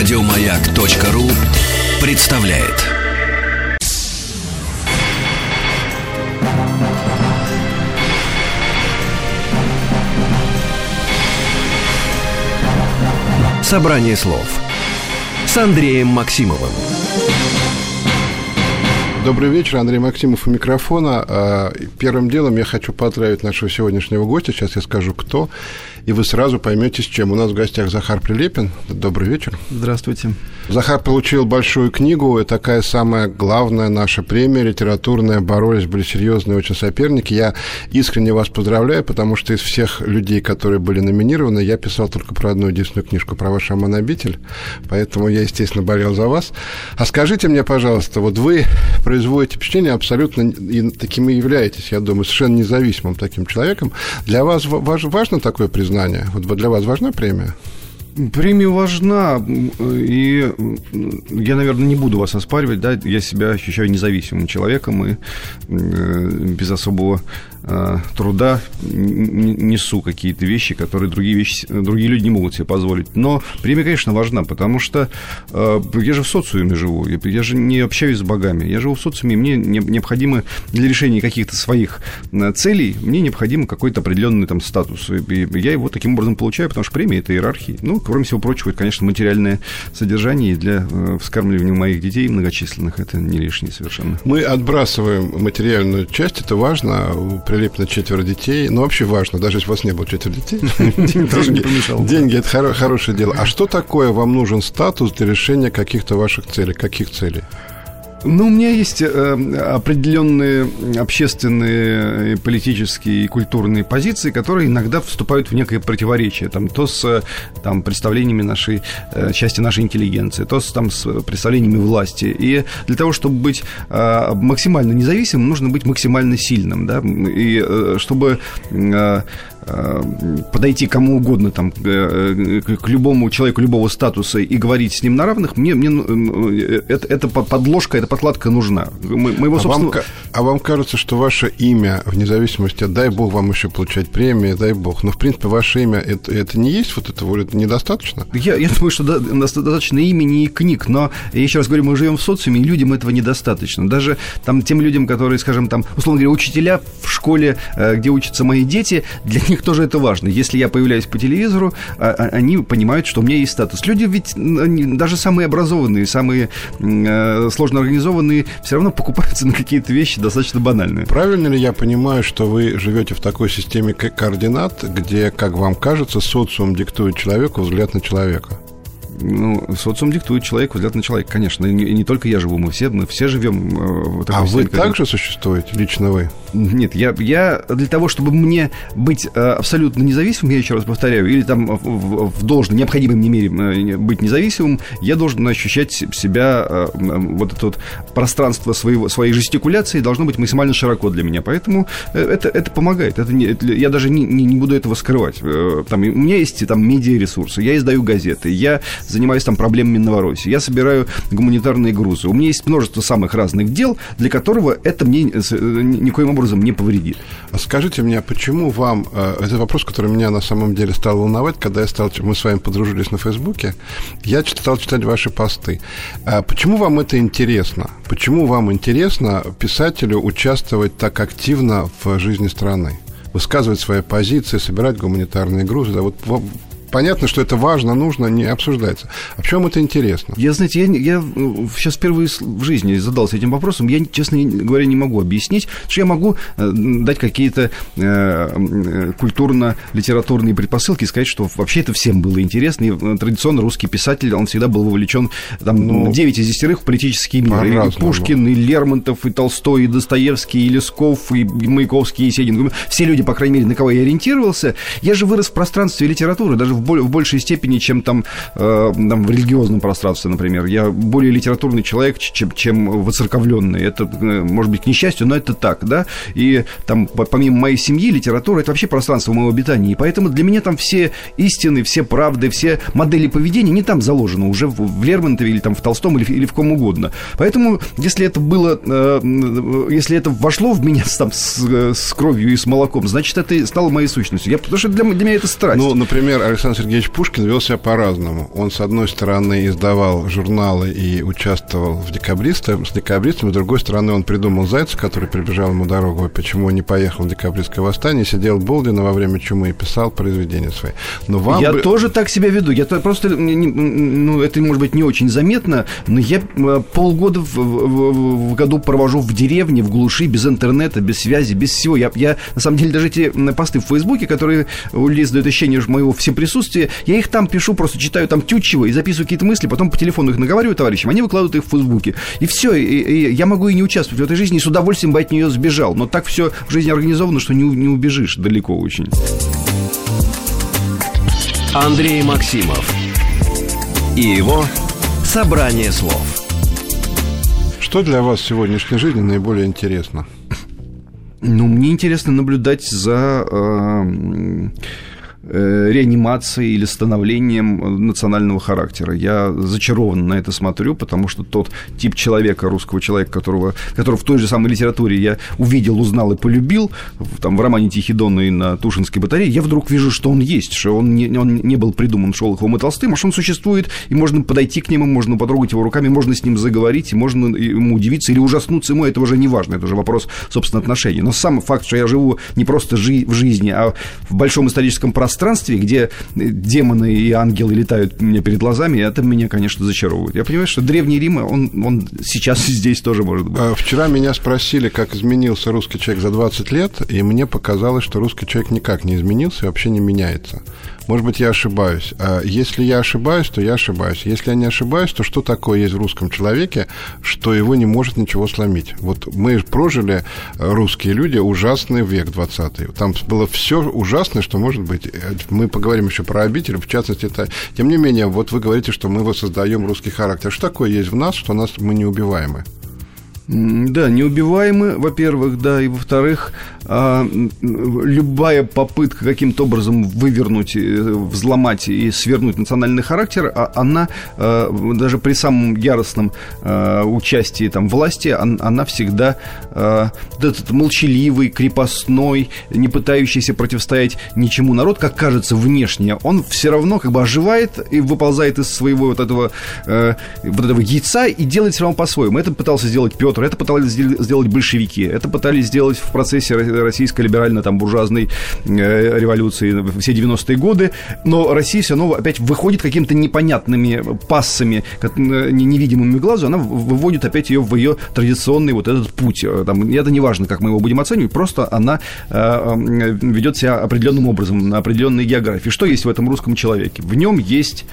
Радиомаяк.ру представляет. Собрание слов с Андреем Максимовым. Добрый вечер, Андрей Максимов у микрофона. А, первым делом я хочу поздравить нашего сегодняшнего гостя. Сейчас я скажу, кто и вы сразу поймете, с чем. У нас в гостях Захар Прилепин. Добрый вечер. Здравствуйте. Захар получил большую книгу, и такая самая главная наша премия литературная. Боролись, были серьезные очень соперники. Я искренне вас поздравляю, потому что из всех людей, которые были номинированы, я писал только про одну единственную книжку, про ваш роман Поэтому я, естественно, болел за вас. А скажите мне, пожалуйста, вот вы производите впечатление абсолютно и таким и являетесь, я думаю, совершенно независимым таким человеком. Для вас важно такое признание? Признание. Вот для вас важна премия? Премия важна, и я, наверное, не буду вас оспаривать, да, я себя ощущаю независимым человеком и э, без особого труда несу какие-то вещи, которые другие, вещи, другие люди не могут себе позволить. Но премия, конечно, важна, потому что э, я же в социуме живу, я же не общаюсь с богами, я живу в социуме, и мне необходимо для решения каких-то своих э, целей, мне необходим какой-то определенный там статус. И я его таким образом получаю, потому что премия – это иерархия. Ну, кроме всего прочего, это, конечно, материальное содержание, и для вскармливания моих детей многочисленных это не лишнее совершенно. Мы отбрасываем материальную часть, это важно, прилеплено четверо детей. Ну, вообще важно, даже если у вас не было четверо детей. Деньги – это хорошее дело. А что такое вам нужен статус для решения каких-то ваших целей? Каких целей? Ну, у меня есть э, определенные общественные, политические и культурные позиции, которые иногда вступают в некое противоречие. Там, то с там, представлениями нашей, э, части нашей интеллигенции, то с, там, с представлениями власти. И для того, чтобы быть э, максимально независимым, нужно быть максимально сильным. Да? И э, чтобы э, Э, подойти кому угодно там, э, к любому человеку любого статуса и говорить с ним на равных, мне, мне э, это, это подложка, эта подкладка нужна. Мы, мы его, а, вам, а вам кажется, что ваше имя, вне зависимости, дай бог вам еще получать премии, дай бог, но в принципе ваше имя, это, это не есть вот это, это недостаточно? Я, я думаю, что достаточно имени и книг, но я еще раз говорю, мы живем в социуме, и людям этого недостаточно. Даже там тем людям, которые, скажем, там, условно говоря, учителя в школе, где учатся мои дети, для них тоже это важно. Если я появляюсь по телевизору, а, а, они понимают, что у меня есть статус. Люди ведь даже самые образованные, самые э, сложно организованные, все равно покупаются на какие-то вещи достаточно банальные. Правильно ли я понимаю, что вы живете в такой системе координат, где, как вам кажется, социум диктует человеку взгляд на человека? Ну, социум диктует человеку взгляд на человека, конечно. И не, и не только я живу, мы все, мы все живем э, в А вы также существуете, лично вы? Нет, я, я для того, чтобы мне быть э, абсолютно независимым, я еще раз повторяю, или там в, в должной, необходимой мне мере э, быть независимым, я должен ощущать себя, э, вот это вот пространство своего, своей жестикуляции должно быть максимально широко для меня. Поэтому это, это помогает. Это не, это, я даже не, не, не буду этого скрывать. Там, у меня есть там медиаресурсы, я издаю газеты, я занимаюсь там проблемами Новороссии, я собираю гуманитарные грузы. У меня есть множество самых разных дел, для которого это мне никоим образом не повредит. А скажите мне, почему вам... Э, это вопрос, который меня на самом деле стал волновать, когда я стал... Мы с вами подружились на Фейсбуке. Я стал читать ваши посты. А почему вам это интересно? Почему вам интересно писателю участвовать так активно в жизни страны? высказывать свои позиции, собирать гуманитарные грузы. Да, вот понятно, что это важно, нужно, не обсуждается. А в чем это интересно? Я, знаете, я, я сейчас впервые в жизни задался этим вопросом. Я, честно говоря, не могу объяснить, что я могу э, дать какие-то э, э, культурно-литературные предпосылки и сказать, что вообще это всем было интересно. И традиционно русский писатель, он всегда был вовлечен там, ну, 9 из 10 в политический мир. И Пушкин, и Лермонтов, и Толстой, и Достоевский, и Лесков, и Маяковский, и Есенин. Все люди, по крайней мере, на кого я ориентировался. Я же вырос в пространстве литературы, даже в в, большей степени, чем там, э, там в религиозном пространстве, например. Я более литературный человек, чем, чем воцерковленный. Это, э, может быть, к несчастью, но это так, да. И там, помимо моей семьи, литература – это вообще пространство моего обитания. И поэтому для меня там все истины, все правды, все модели поведения не там заложены, уже в, в Лермонтове или там в Толстом или, или в ком угодно. Поэтому, если это было, э, если это вошло в меня там, с, с кровью и с молоком, значит, это стало моей сущностью. Я, потому что для, для меня это страсть. Ну, например, Александр Александр Сергеевич Пушкин вел себя по-разному. Он, с одной стороны, издавал журналы и участвовал в декабристах, с декабристами, с другой стороны, он придумал Зайца, который прибежал ему дорогу, почему он не поехал в декабристское восстание, сидел Болдина во время чумы и писал произведения свои. Но вам я бы... тоже так себя веду. Я просто, ну, это может быть не очень заметно, но я э, полгода в, в, в году провожу в деревне, в глуши, без интернета, без связи, без всего. Я, я на самом деле, даже эти посты в Фейсбуке, которые Лиз дают ощущение моего всеприсутствия, я их там пишу, просто читаю там тютчево и записываю какие-то мысли, потом по телефону их наговариваю товарищам, они выкладывают их в Фейсбуке. И все, и, и я могу и не участвовать в этой жизни, и с удовольствием бы от нее сбежал. Но так все в жизни организовано, что не, не убежишь далеко очень. Андрей Максимов и его «Собрание слов». Что для вас в сегодняшней жизни наиболее интересно? Ну, мне интересно наблюдать за э, Э, реанимацией или становлением национального характера. Я зачарован на это смотрю, потому что тот тип человека, русского человека, которого, которого в той же самой литературе я увидел, узнал и полюбил, там, в романе «Тихий Дон» и на Тушинской батарее, я вдруг вижу, что он есть, что он не, он не был придуман Шолоховым и Толстым, а что он существует, и можно подойти к нему, можно потрогать его руками, можно с ним заговорить, и можно ему удивиться или ужаснуться ему, это уже не важно, это уже вопрос, собственно, отношений. Но сам факт, что я живу не просто жи- в жизни, а в большом историческом пространстве, пространстве, где демоны и ангелы летают мне перед глазами, это меня, конечно, зачаровывает. Я понимаю, что Древний Рим, он, он сейчас здесь тоже может быть. А вчера меня спросили, как изменился русский человек за 20 лет, и мне показалось, что русский человек никак не изменился и вообще не меняется. Может быть, я ошибаюсь. А если я ошибаюсь, то я ошибаюсь. Если я не ошибаюсь, то что такое есть в русском человеке, что его не может ничего сломить? Вот мы прожили, э, русские люди, ужасный век 20 Там было все ужасное, что может быть. Э, мы поговорим еще про обитель, в частности, это... Тем не менее, вот вы говорите, что мы воссоздаем русский характер. Что такое есть в нас, что нас мы неубиваемы? Да, неубиваемы, во-первых, да, и во-вторых, а, любая попытка каким-то образом вывернуть, э, взломать и свернуть национальный характер, а, она а, даже при самом яростном участии там, власти, она всегда этот молчаливый, крепостной, не пытающийся противостоять ничему народ, как кажется внешне, он все равно как бы оживает и выползает из своего вот этого, э, вот этого яйца и делает все равно по-своему. Это пытался сделать Петр, это пытались сделать большевики, это пытались сделать в процессе российской либерально-буржуазной э, революции все 90-е годы, но Россия все равно опять выходит какими-то непонятными пассами, невидимыми глазу, она выводит опять ее в ее традиционный вот этот путь. Э, там, это не важно, как мы его будем оценивать, просто она э, ведет себя определенным образом, на определенной географии. Что есть в этом русском человеке? В нем есть,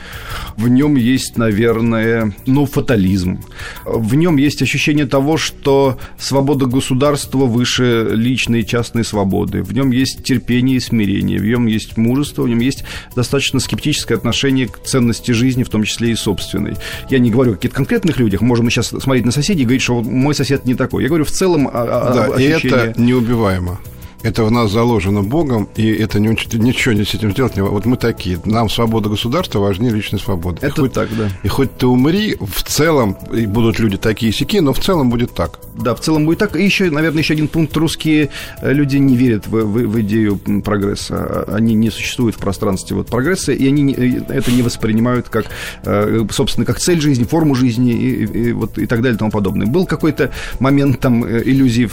в нем есть, наверное, ну, фатализм. В нем есть ощущение того, что свобода государства выше личной частной частной свободы, в нем есть терпение и смирение, в нем есть мужество, в нем есть достаточно скептическое отношение к ценности жизни, в том числе и собственной. Я не говорю о каких-то конкретных людях, можем мы сейчас смотреть на соседей и говорить, что мой сосед не такой. Я говорю в целом о, о Да, ощущении... и это неубиваемо. Это в нас заложено Богом, и это не, ничего не с этим сделать. Не, вот мы такие. Нам свобода государства важнее личной свободы. Это и хоть, так, да. И хоть ты умри, в целом, и будут люди такие сики, но в целом будет так. Да, в целом будет так. И еще, наверное, еще один пункт. Русские э, люди не верят в, в, в идею прогресса. Они не существуют в пространстве вот прогресса, и они э, это не воспринимают как, э, собственно, как цель жизни, форму жизни и, и, вот, и так далее и тому подобное. Был какой-то момент там иллюзий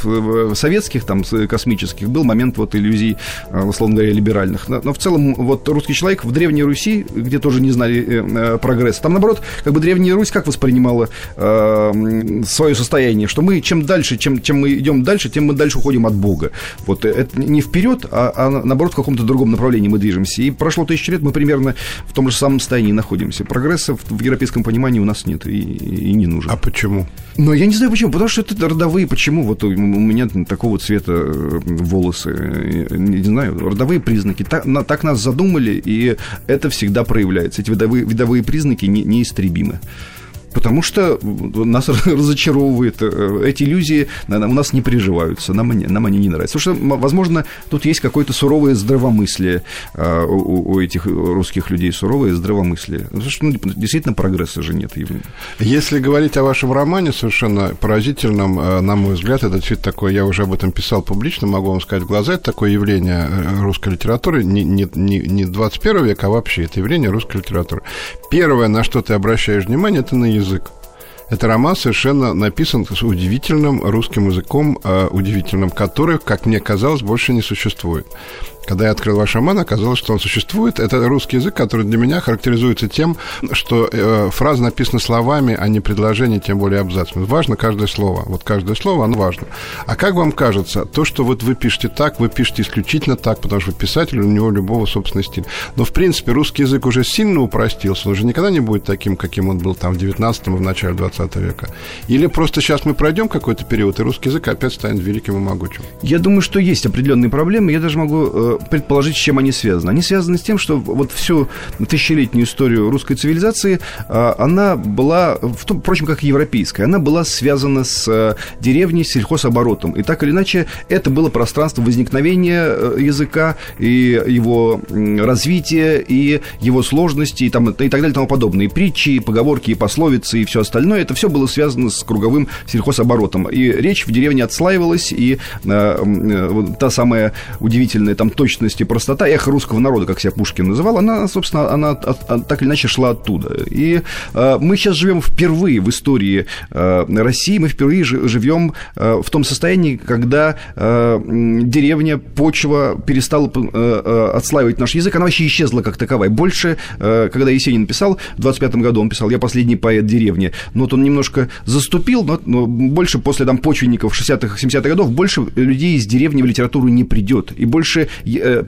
советских, там, космических, был момент вот иллюзий, э, условно говоря, либеральных. Но, в целом вот русский человек в Древней Руси, где тоже не знали э, э, прогресса, там, наоборот, как бы Древняя Русь как воспринимала свое состояние, что мы чем дальше, чем, чем мы идем дальше, тем мы дальше уходим от Бога. Вот это не вперед, а, а наоборот в каком-то другом направлении мы движемся. И прошло тысячи лет, мы примерно в том же самом состоянии находимся. Прогресса в, в европейском понимании у нас нет и, и не нужен. А почему? Но я не знаю почему, потому что это родовые, почему вот у меня такого цвета волосы волосы, не знаю, родовые признаки. Так, на, так нас задумали, и это всегда проявляется. Эти видовые, видовые признаки не, неистребимы. Потому что нас разочаровывает, э, эти иллюзии у нас не приживаются, нам нам они не нравятся. Потому что, возможно, тут есть какое-то суровое здравомыслие э, у, у этих русских людей, суровое здравомыслие. Потому что ну, действительно прогресса же нет. Если говорить о вашем романе, совершенно поразительном, э, на мой взгляд, это действительно такое, я уже об этом писал публично, могу вам сказать в глаза, это такое явление русской литературы, не, не, не 21 века, а вообще это явление русской литературы. Первое, на что ты обращаешь внимание, это на язык. Это роман совершенно написан с удивительным русским языком, э, удивительным, который, как мне казалось, больше не существует. Когда я открыл ваш роман, оказалось, что он существует. Это русский язык, который для меня характеризуется тем, что э, фраза написана словами, а не предложение, тем более абзацами. Важно каждое слово. Вот каждое слово, оно важно. А как вам кажется, то, что вот вы пишете так, вы пишете исключительно так, потому что писатель, у него любого собственный стиль. Но, в принципе, русский язык уже сильно упростился, он уже никогда не будет таким, каким он был там в 19-м и в начале 20 века. Или просто сейчас мы пройдем какой-то период, и русский язык опять станет великим и могучим? Я думаю, что есть определенные проблемы. Я даже могу э, предположить, с чем они связаны. Они связаны с тем, что вот всю тысячелетнюю историю русской цивилизации, а, она была, впрочем, как и европейская, она была связана с э, деревней, с сельхозоборотом. И так или иначе, это было пространство возникновения э, языка и его развития, и его сложности, и, там, и так далее, и тому подобное. И притчи, и поговорки, и пословицы, и все остальное, это все было связано с круговым сельхозоборотом. И речь в деревне отслаивалась, и э, э, та самая удивительная там точность и простота, эхо русского народа, как себя Пушкин называл, она, собственно, она от, от, так или иначе шла оттуда. И э, мы сейчас живем впервые в истории э, России, мы впервые живем э, в том состоянии, когда э, деревня, почва перестала э, э, отслаивать наш язык, она вообще исчезла как таковая. Больше, э, когда Есенин писал, в 25 году он писал «Я последний поэт деревни», но вот он немножко заступил, но, но больше после там почвенников 60-х, 70-х годов, больше людей из деревни в литературу не придет, и больше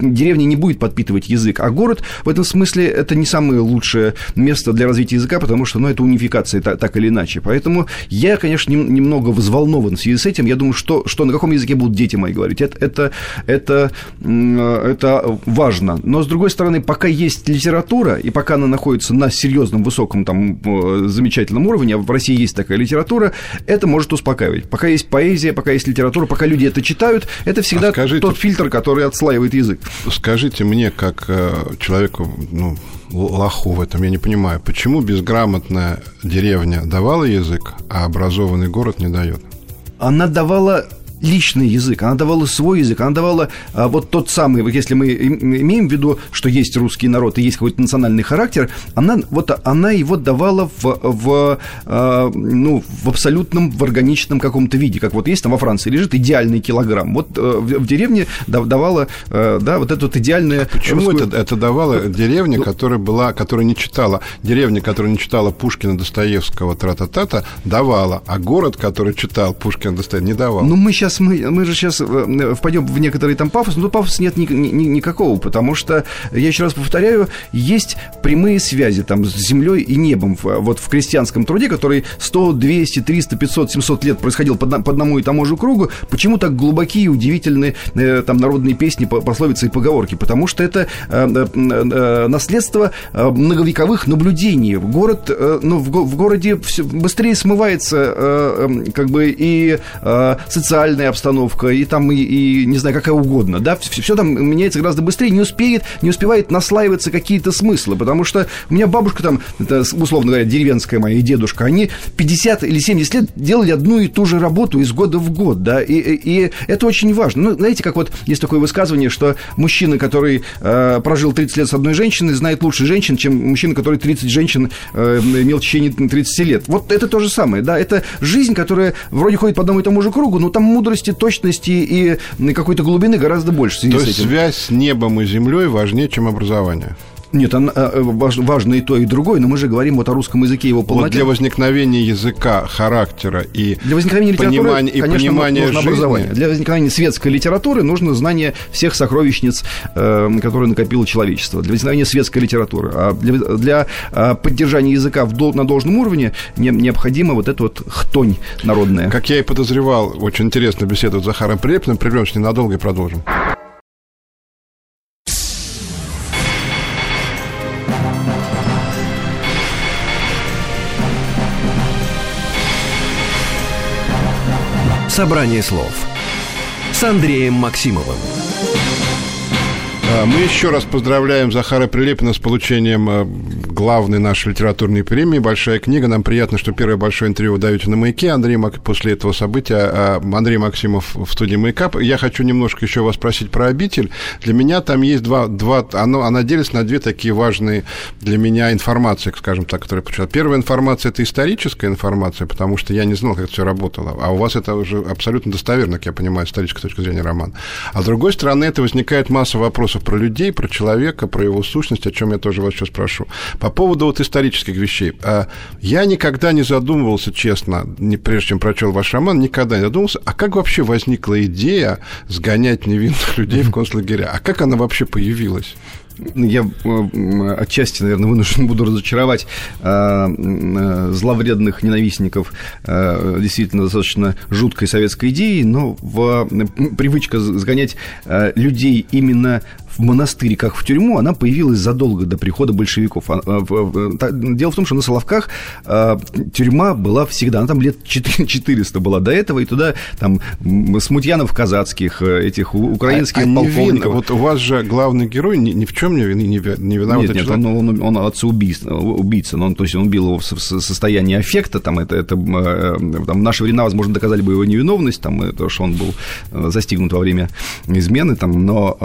деревня не будет подпитывать язык, а город в этом смысле это не самое лучшее место для развития языка, потому что, ну, это унификация так, так или иначе. Поэтому я, конечно, немного взволнован в связи с этим. Я думаю, что, что на каком языке будут дети мои говорить. Это, это, это, это важно. Но, с другой стороны, пока есть литература, и пока она находится на серьезном, высоком, там, э, замечательном уровне, а в России есть такая литература, это может успокаивать. Пока есть поэзия, пока есть литература, пока люди это читают, это всегда а скажите, тот фильтр, который отслаивает язык. Скажите мне, как э, человеку, ну, лоху в этом, я не понимаю, почему безграмотная деревня давала язык, а образованный город не дает? Она давала личный язык, она давала свой язык, она давала а, вот тот самый, вот если мы имеем в виду, что есть русский народ и есть какой-то национальный характер, она, вот, она его давала в, в, а, ну, в абсолютном, в органичном каком-то виде, как вот есть там во Франции лежит идеальный килограмм. Вот а, в, в деревне давала, а, да, вот эту вот идеальную... А почему русскую... это, это давала деревня, ну, которая была, которая не читала, деревня, которая не читала Пушкина, Достоевского, тра-та-та-та, давала, а город, который читал Пушкина, Достоевского, не давал? Ну, мы сейчас мы, мы же сейчас э, впадем в некоторый там пафос, но тут пафоса нет ни, ни, никакого, потому что, я еще раз повторяю, есть прямые связи там с землей и небом вот в крестьянском труде, который 100, 200, 300, 500, 700 лет происходил по, по одному и тому же кругу, почему так глубокие и удивительные э, там народные песни, пословицы и поговорки? Потому что это э, наследство многовековых наблюдений. Город, ну, в, в городе все быстрее смывается как бы и социальная обстановка, и там, и, и не знаю, какая угодно, да, все, все там меняется гораздо быстрее, не успеет, не успевает наслаиваться какие-то смыслы, потому что у меня бабушка там, это, условно говоря, деревенская моя и дедушка, они 50 или 70 лет делали одну и ту же работу из года в год, да, и, и это очень важно. Ну, знаете, как вот есть такое высказывание, что мужчина, который э, прожил 30 лет с одной женщиной, знает лучше женщин, чем мужчина, который 30 женщин э, имел в течение 30 лет. Вот это то же самое, да, это жизнь, которая вроде ходит по одному и тому же кругу, но там мудрости, точности и какой-то глубины гораздо больше. То есть связь с небом и землей важнее, чем образование? Нет, он, э, важно и то, и другое, но мы же говорим вот о русском языке, его полноте. Вот для возникновения языка, характера и для возникновения понимания, и конечно, понимания нужно жизни. образование. Для возникновения светской литературы нужно знание всех сокровищниц, э, которые накопило человечество. Для возникновения светской литературы. А для, для э, поддержания языка в, на должном уровне необходима вот эта вот хтонь народная. Как я и подозревал, очень интересно беседовать с Захаром Прилепным. Прервемся ненадолго и продолжим. Собрание слов с Андреем Максимовым. А, мы еще раз поздравляем Захара Прилепина с получением а, главной нашей литературной премии «Большая книга». Нам приятно, что первое большое интервью вы даете на «Маяке». Андрей Мак... После этого события а, Андрей Максимов в студии «Маяка». Я хочу немножко еще вас спросить про «Обитель». Для меня там есть два... два оно, она делится на две такие важные для меня информации, скажем так, которые я. Первая информация – это историческая информация, потому что я не знал, как это все работало. А у вас это уже абсолютно достоверно, как я понимаю, с исторической точки зрения роман. А с другой стороны, это возникает масса вопросов про людей, про человека, про его сущность, о чем я тоже вас сейчас спрошу. По поводу вот исторических вещей. А, я никогда не задумывался, честно, не, прежде чем прочел ваш роман, никогда не задумывался, а как вообще возникла идея сгонять невинных людей в концлагеря? А как она вообще появилась? я отчасти, наверное, вынужден буду разочаровать э, зловредных ненавистников действительно достаточно жуткой советской идеи, но в, привычка сгонять людей именно в монастырь, как в тюрьму, она появилась задолго до прихода большевиков. А, а, дело в том, что на Соловках а, тюрьма была всегда, она там лет 400 была до этого, и туда там смутьянов казацких, этих украинских а, полковников. Вот у вас же главный герой ни, ни в чем не, не, не виноват. Нет, нет, он, он, он отца убийца, но он, то есть он убил его в состоянии аффекта, там это, это э, там, в наши времена, возможно, доказали бы его невиновность, там, то, что он был э, застигнут во время измены, там, но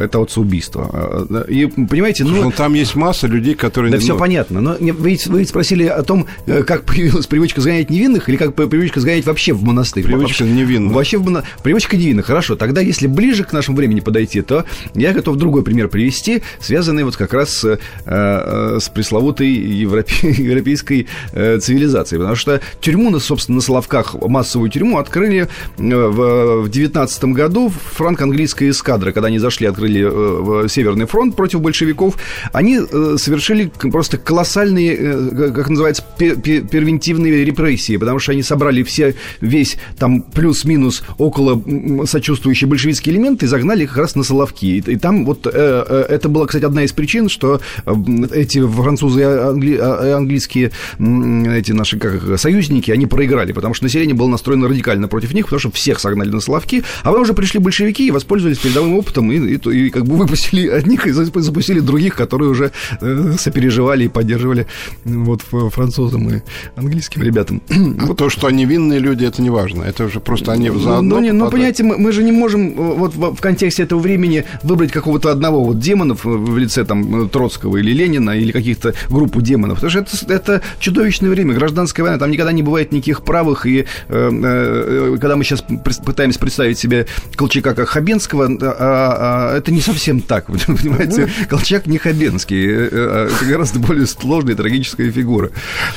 это отцеубийство. И, понимаете, ну... ну... Там есть масса людей, которые... Да все понятно, но вы ведь, вы спросили о том, э, как появилась привычка сгонять невинных или как привычка сгонять вообще в монастырь. Привычка невинных. Вообще в моно... Привычка невинных, хорошо. Тогда, если ближе к нашему времени подойти, то я готов другой пример привести, связанный вот как раз с, э, э, с пресловутой европе... европейской цивилизацией. Потому что тюрьму, собственно, на Соловках, массовую тюрьму открыли в 19 году франко-английская эскадра, когда они зашли, открыли в Северный фронт против большевиков, они э, совершили просто колоссальные, э, как называется, первентивные репрессии, потому что они собрали все, весь там плюс-минус около сочувствующие большевистские элементы и загнали их как раз на Соловки. И, там вот э, это была, кстати, одна из причин, что эти французы и англи, а, английские эти наши как, союзники, они проиграли, потому что население было настроено радикально против них, потому что всех согнали на Соловки, а потом уже пришли большевики и воспользовались передовым опытом и, и, и как бы выпустили одних и запустили других, которые уже э, сопереживали и поддерживали вот французам и английским ребятам. А вот. то, что они винные люди, это не важно. Это уже просто они ну, заодно... Ну, не, ну понимаете, мы, мы же не можем э, вот в, в контексте этого времени выбрать какого-то одного вот демонов в лице там Троцкого или Ленина или каких-то группу демонов. Потому что это, это чудовищное время, гражданская война, там никогда не бывает никаких правых. И э, э, когда мы сейчас пытаемся представить себе Колчака как Хабенского, а, а, это не совсем так, понимаете? Колчак не Хабенский, э, э, это гораздо более сложная трагическая фигура.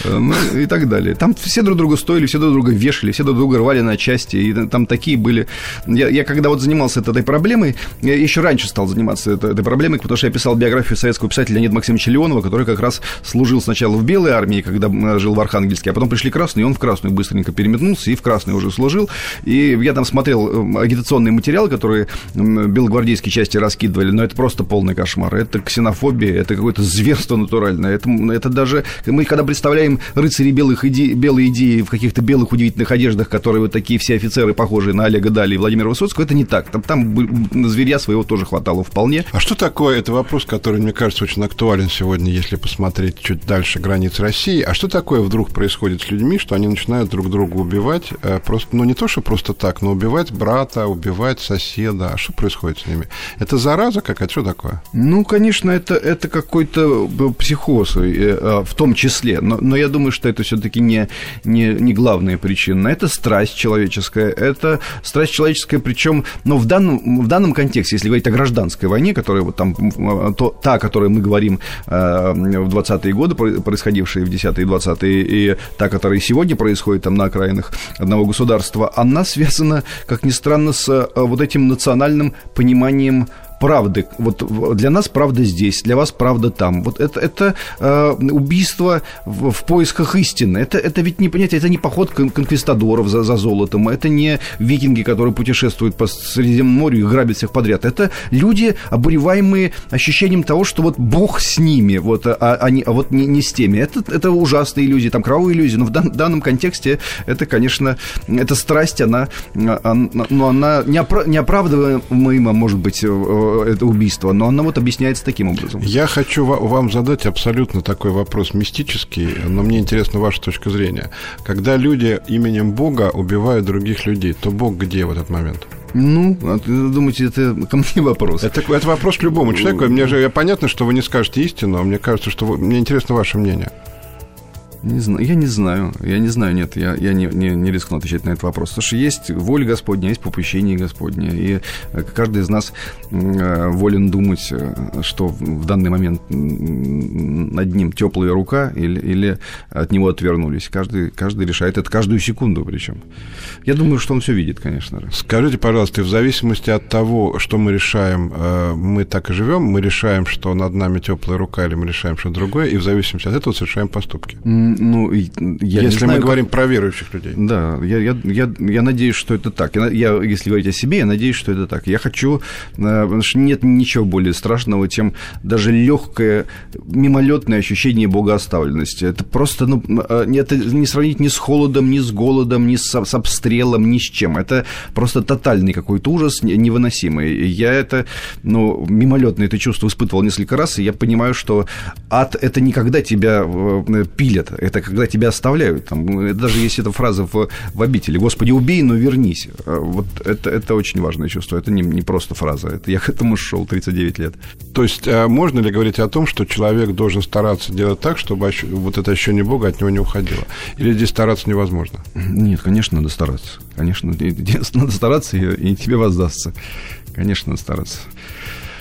Э, ну, и так далее. Там все друг друга стоили, все друг друга вешали, все друг друга рвали на части, и там такие были... Я, я когда вот занимался этой проблемой, я еще раньше стал заниматься этой, этой проблемой, потому что я писал биографию советского писателя Леонида Максимовича Леонова, который как раз служил сначала в Белой армии, когда жил в Архангельске, а потом пришли красные, и он в красную быстренько переметнулся и в красную уже служил. И я там смотрел агитационные материалы, которые белогвардейские части раскидывали, но это просто полный кошмар. Это ксенофобия, это какое-то зверство натуральное. Это, это даже... Мы когда представляем рыцарей белых иде, белые идеи в каких-то белых удивительных одеждах, которые вот такие все офицеры, похожие на Олега Дали и Владимира Высоцкого, это не так. Там, там зверя своего тоже хватало вполне. А что такое? Это вопрос, который, мне кажется, очень актуален сегодня, если посмотреть чуть дальше границ России. А что такое вдруг происходит с людьми, что они начинают друг друга убивать? Э, просто, ну, не то, что просто так, но убивать брата, убивать соседа. А что происходит с ними? Это зараза какая-то? Что такое? Ну, конечно, это, это какой-то э, психоз э, а, в том числе, но, но я думаю, что это все-таки не, не, не главная причина. Это страсть человеческая, это страсть человеческая, причем, но в данном, в данном контексте, если говорить о гражданской войне, которая вот там, то, та, о которой мы говорим э, в 20-е годы, происходившие в 10-е и 20-е, и та, которая сегодня происходит там на окраинах одного государства, она связана, как ни странно, с вот этим национальным пониманием правды. Вот для нас правда здесь, для вас правда там. Вот это, это э, убийство в, в поисках истины. Это, это ведь не понятие, это не поход кон конквистадоров за, за золотом, это не викинги, которые путешествуют по Средиземному морю и грабят всех подряд. Это люди, обуреваемые ощущением того, что вот Бог с ними, вот, а, а, а вот не, не с теми. Это, это ужасные иллюзии, там кровавые иллюзии. Но в дан, данном контексте это, конечно, эта страсть, она, она, ну, она не, опра- не оправдываема, может быть, это убийство, но она вот объясняется таким образом. Я хочу вам задать абсолютно такой вопрос мистический, но мне интересна ваша точка зрения. Когда люди именем Бога убивают других людей, то Бог где в этот момент? Ну, а думаете, это ко мне вопрос? Это, это вопрос к любому человеку. Мне же понятно, что вы не скажете истину, а мне кажется, что вы, мне интересно ваше мнение. Не знаю, я не знаю, я не знаю, нет, я, я не, не, не рискну отвечать на этот вопрос. Потому что есть воля Господня, есть попущение Господня, и э, каждый из нас э, волен думать, э, что в данный момент над ним теплая рука или, или от него отвернулись. Каждый, каждый решает это каждую секунду причем. Я думаю, что он все видит, конечно же. Скажите, пожалуйста, в зависимости от того, что мы решаем, мы так и живем, мы решаем, что над нами теплая рука, или мы решаем что другое, и в зависимости от этого совершаем поступки ну, я Если знаю, мы говорим про верующих людей. Да, я, я, я, я надеюсь, что это так. Я, я, если говорить о себе, я надеюсь, что это так. Я хочу, э, потому что нет ничего более страшного, чем даже легкое мимолетное ощущение богооставленности. Это просто, ну, э, это не сравнить ни с холодом, ни с голодом, ни с, с обстрелом, ни с чем. Это просто тотальный какой-то ужас невыносимый. Я это, ну, мимолетное это чувство испытывал несколько раз, и я понимаю, что ад – это никогда тебя э, пилят это когда тебя оставляют. Там, даже если эта фраза в, в обители «Господи, убей, но вернись». А вот это, это очень важное чувство. Это не, не просто фраза. Это я к этому шел 39 лет. То есть, а можно ли говорить о том, что человек должен стараться делать так, чтобы вот это ощущение Бога от него не уходило? Или здесь стараться невозможно? Нет, конечно, надо стараться. Конечно, надо стараться, и тебе воздастся. Конечно, надо стараться.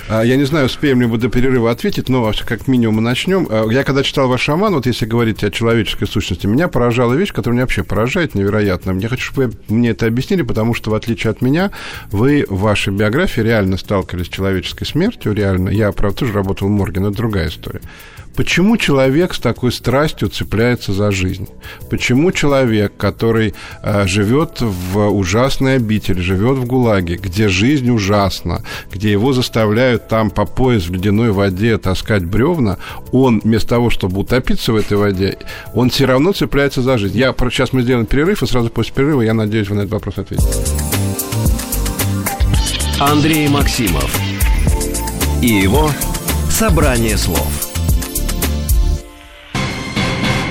А, я не знаю, успеем ли мы до перерыва ответить, но как минимум мы начнем. А, я когда читал ваш роман, вот если говорить о человеческой сущности, меня поражала вещь, которая меня вообще поражает невероятно. Мне хочу, чтобы вы мне это объяснили, потому что, в отличие от меня, вы в вашей биографии реально сталкивались с человеческой смертью, реально. Я, правда, тоже работал в морге, но это другая история. Почему человек с такой страстью цепляется за жизнь? Почему человек, который э, живет в ужасной обители, живет в ГУЛАГе, где жизнь ужасна, где его заставляют там по пояс в ледяной воде таскать бревна, он вместо того, чтобы утопиться в этой воде, он все равно цепляется за жизнь. Я, сейчас мы сделаем перерыв, и сразу после перерыва, я надеюсь, вы на этот вопрос ответите. Андрей Максимов и его «Собрание слов».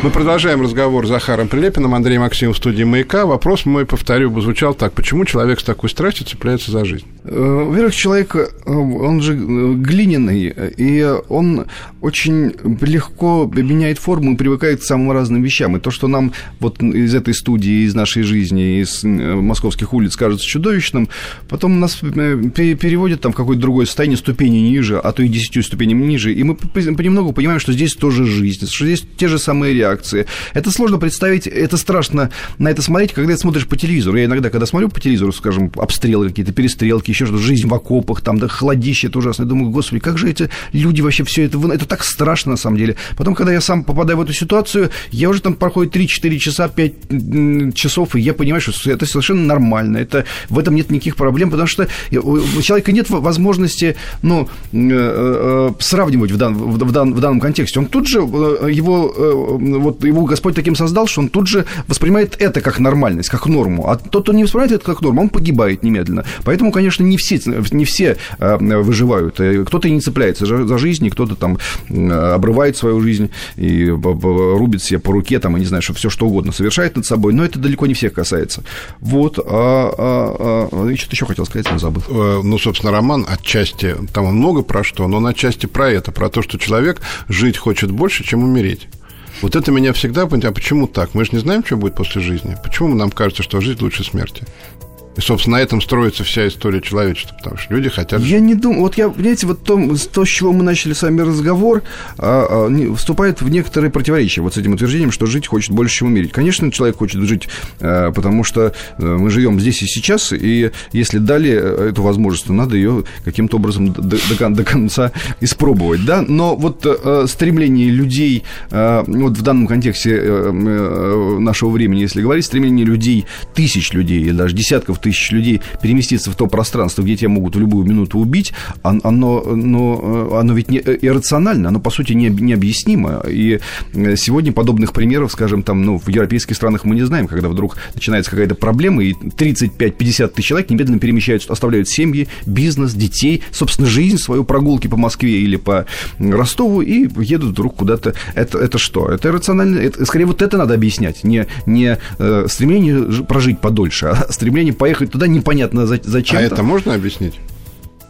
Мы продолжаем разговор с Захаром Прилепиным, Андреем Максимовым в студии «Маяка». Вопрос мой, повторю, бы звучал так. Почему человек с такой страстью цепляется за жизнь? Э, во-первых, человек, э, он же э, глиняный, и он очень легко меняет форму и привыкает к самым разным вещам. И то, что нам вот из этой студии, из нашей жизни, из московских улиц кажется чудовищным, потом нас переводят там в какое-то другое состояние, ступени ниже, а то и десятью ступенями ниже, и мы понемногу понимаем, что здесь тоже жизнь, что здесь те же самые реакции реакции. Это сложно представить, это страшно на это смотреть, когда ты смотришь по телевизору. Я иногда, когда смотрю по телевизору, скажем, обстрелы какие-то, перестрелки, еще что-то, жизнь в окопах, там, да, холодище, это ужасно. Я думаю, господи, как же эти люди вообще все это... Это так страшно, на самом деле. Потом, когда я сам попадаю в эту ситуацию, я уже там проходит 3-4 часа, 5 часов, и я понимаю, что это совершенно нормально. Это, в этом нет никаких проблем, потому что у человека нет возможности, ну, э, э, сравнивать в, дан, в, дан, в данном контексте. Он тут же, э, его вот его Господь таким создал, что он тут же воспринимает это как нормальность, как норму. А тот, кто не воспринимает это как норму, он погибает немедленно. Поэтому, конечно, не все, не все а, выживают. Кто-то и не цепляется за жизнь, кто-то там обрывает свою жизнь и рубит себе по руке, там, и не знаю, что все что угодно совершает над собой, но это далеко не всех касается. Вот, а, а, а, что-то еще хотел сказать, но забыл. Э, ну, собственно, роман отчасти, там много про что, но он отчасти про это, про то, что человек жить хочет больше, чем умереть. Вот это меня всегда... А почему так? Мы же не знаем, что будет после жизни. Почему нам кажется, что жизнь лучше смерти? И, собственно, на этом строится вся история человечества, потому что люди хотят... Я не думаю... Вот я, понимаете, вот то, то с чего мы начали с вами разговор, а, а, вступает в некоторые противоречия вот с этим утверждением, что жить хочет больше, чем умереть. Конечно, человек хочет жить, а, потому что а, мы живем здесь и сейчас, и если дали э, эту возможность, то надо ее каким-то образом до, до, до конца испробовать, да? Но вот а, стремление людей, а, вот в данном контексте а, нашего времени, если говорить, стремление людей, тысяч людей или даже десятков тысяч людей переместиться в то пространство, где тебя могут в любую минуту убить, оно, оно, оно ведь не иррационально, оно, по сути, не, необъяснимо. И э, сегодня подобных примеров, скажем, там, ну, в европейских странах мы не знаем, когда вдруг начинается какая-то проблема, и 35-50 тысяч человек немедленно перемещаются, оставляют семьи, бизнес, детей, собственно, жизнь, свою прогулки по Москве или по Ростову и едут вдруг куда-то. Это, это что? Это иррационально? Это, скорее, вот это надо объяснять. Не, не э, стремление прожить подольше, а стремление поехать поехать туда непонятно зачем. А это можно объяснить?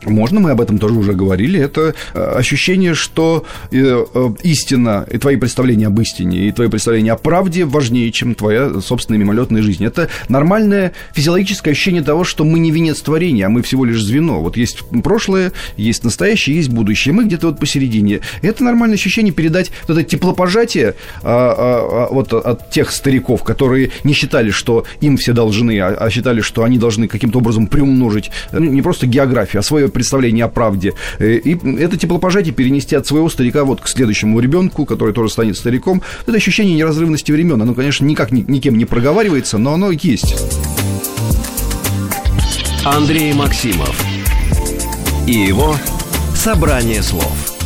Можно, мы об этом тоже уже говорили. Это э, ощущение, что э, э, истина и твои представления об истине, и твои представления о правде важнее, чем твоя собственная мимолетная жизнь. Это нормальное физиологическое ощущение того, что мы не венец творения, а мы всего лишь звено. Вот есть прошлое, есть настоящее, есть будущее. Мы где-то вот посередине. Это нормальное ощущение передать это теплопожатие а, а, а, вот от тех стариков, которые не считали, что им все должны, а, а считали, что они должны каким-то образом приумножить ну, не просто географию, а свое представление о правде. Э, и это теплопожатие перенести от своего старика вот к следующему ребенку, который тоже станет стариком. Это ощущение неразрывности времен. Оно, конечно, никак никем не проговаривается, но оно есть. Андрей Максимов и его «Собрание слов».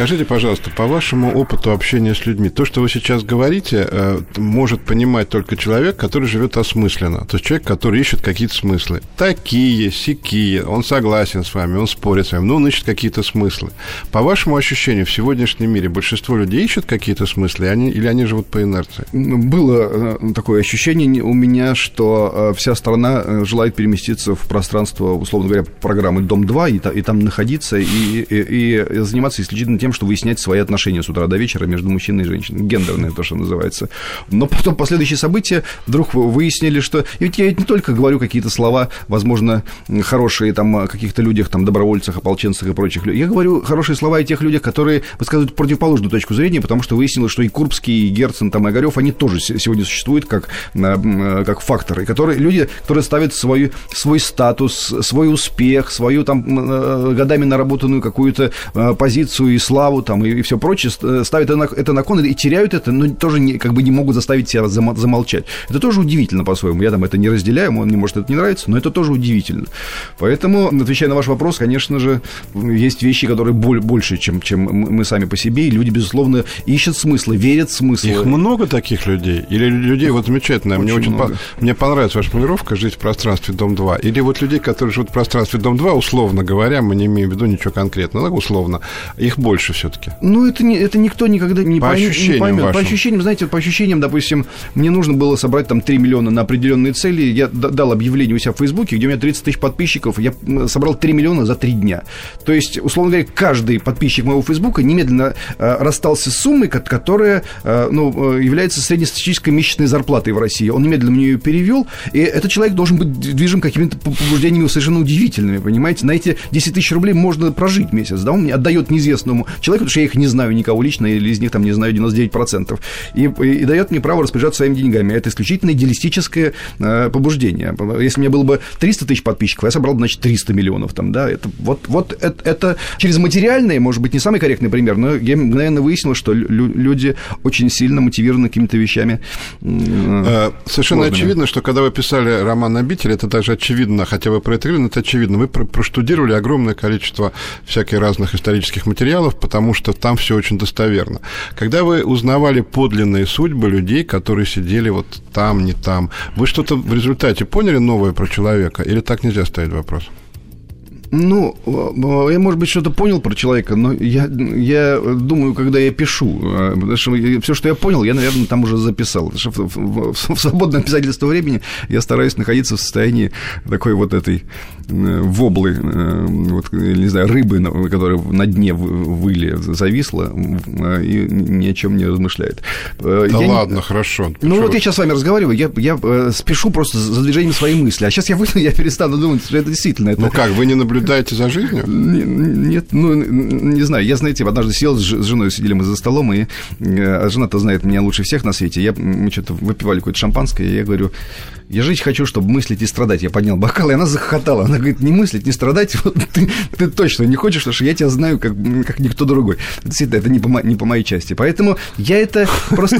Скажите, пожалуйста, по вашему опыту общения с людьми, то, что вы сейчас говорите, э, может понимать только человек, который живет осмысленно. То есть человек, который ищет какие-то смыслы. Такие, сякие, он согласен с вами, он спорит с вами, но он ищет какие-то смыслы. По вашему ощущению, в сегодняшнем мире большинство людей ищет какие-то смыслы, они, или они живут по инерции? Было э, такое ощущение у меня, что э, вся страна желает переместиться в пространство, условно говоря, программы «Дом-2» и, и там находиться и, и, и заниматься исключительно тем, что выяснять свои отношения с утра до вечера между мужчиной и женщиной. Гендерное то, что называется. Но потом последующие события вдруг выяснили, что... И ведь я ведь не только говорю какие-то слова, возможно, хорошие там о каких-то людях, там, добровольцах, ополченцах и прочих. Я говорю хорошие слова о тех людях, которые высказывают противоположную точку зрения, потому что выяснилось, что и Курбский, и Герцен, там, и Огарев, они тоже сегодня существуют как, как факторы, которые, люди, которые ставят свой, свой статус, свой успех, свою там э, годами наработанную какую-то э, позицию и славу там, и, и все прочее, э, ставят это на, это на кон и теряют это, но тоже не, как бы не могут заставить себя замолчать. Это тоже удивительно по-своему. Я там это не разделяю, мне может это не нравится, но это тоже удивительно. Поэтому, отвечая на ваш вопрос, конечно же, есть вещи, которые больше, чем, чем мы сами по себе, и люди, безусловно, ищут смыслы, верят в смысл. Их много таких людей? Или людей, вот замечательно, очень мне очень по, мне понравилась ваша формулировка «жить в пространстве Дом-2». Или вот людей, которые живут в пространстве Дом-2, условно говоря, мы не имеем в виду ничего конкретного, но условно, их больше больше все-таки? Ну, это, не, это никто никогда не, по поймет, ощущениям не поймет. Вашим. По ощущениям, знаете, по ощущениям, допустим, мне нужно было собрать там 3 миллиона на определенные цели. Я дал объявление у себя в Фейсбуке, где у меня 30 тысяч подписчиков. Я собрал 3 миллиона за 3 дня. То есть, условно говоря, каждый подписчик моего Фейсбука немедленно э, расстался с суммой, которая э, ну, э, является среднестатистической месячной зарплатой в России. Он немедленно мне ее перевел, и этот человек должен быть движим какими-то побуждениями совершенно удивительными, понимаете? На эти 10 тысяч рублей можно прожить месяц, да? Он мне отдает неизвестному человеку, потому что я их не знаю никого лично, или из них там не знаю 99%, и, и, и дает мне право распоряжаться своими деньгами. Это исключительно идеалистическое э, побуждение. Если у меня было бы 300 тысяч подписчиков, я собрал бы, значит, 300 миллионов там, да, это вот, вот это, это через материальные, может быть, не самый корректный пример, но я мгновенно выяснил, что лю- люди очень сильно мотивированы какими-то вещами. Э, Совершенно сложными. очевидно, что когда вы писали роман «Обитель», это даже очевидно, хотя вы про это говорили, но это очевидно, вы проштудировали огромное количество всяких разных исторических материалов, потому что там все очень достоверно. Когда вы узнавали подлинные судьбы людей, которые сидели вот там, не там, вы что-то в результате поняли новое про человека, или так нельзя ставить вопрос? Ну, я, может быть, что-то понял про человека, но я, я думаю, когда я пишу, э, потому что все, что я понял, я, наверное, там уже записал. В, в, в свободном писательстве времени я стараюсь находиться в состоянии такой вот этой воблы, вот, не знаю, рыбы, которая на дне выли, зависла и ни о чем не размышляет. Да я ладно, не... хорошо. Ну Почему? вот я сейчас с вами разговариваю, я, я спешу просто за движением своей мысли, а сейчас я выйду, я перестану думать, что это действительно... Это... Ну как, вы не наблюдаете за жизнью? Нет, ну, не знаю, я, знаете, однажды сел с женой, сидели мы за столом, и жена-то знает меня лучше всех на свете, я, мы что-то выпивали какое-то шампанское, и я говорю, я жить хочу, чтобы мыслить и страдать. Я поднял бокал, и она захохотала. Она говорит, не мыслить, не страдать, вот ты, ты точно не хочешь, потому что я тебя знаю, как, как никто другой. Действительно, это не по, не по моей части. Поэтому я это просто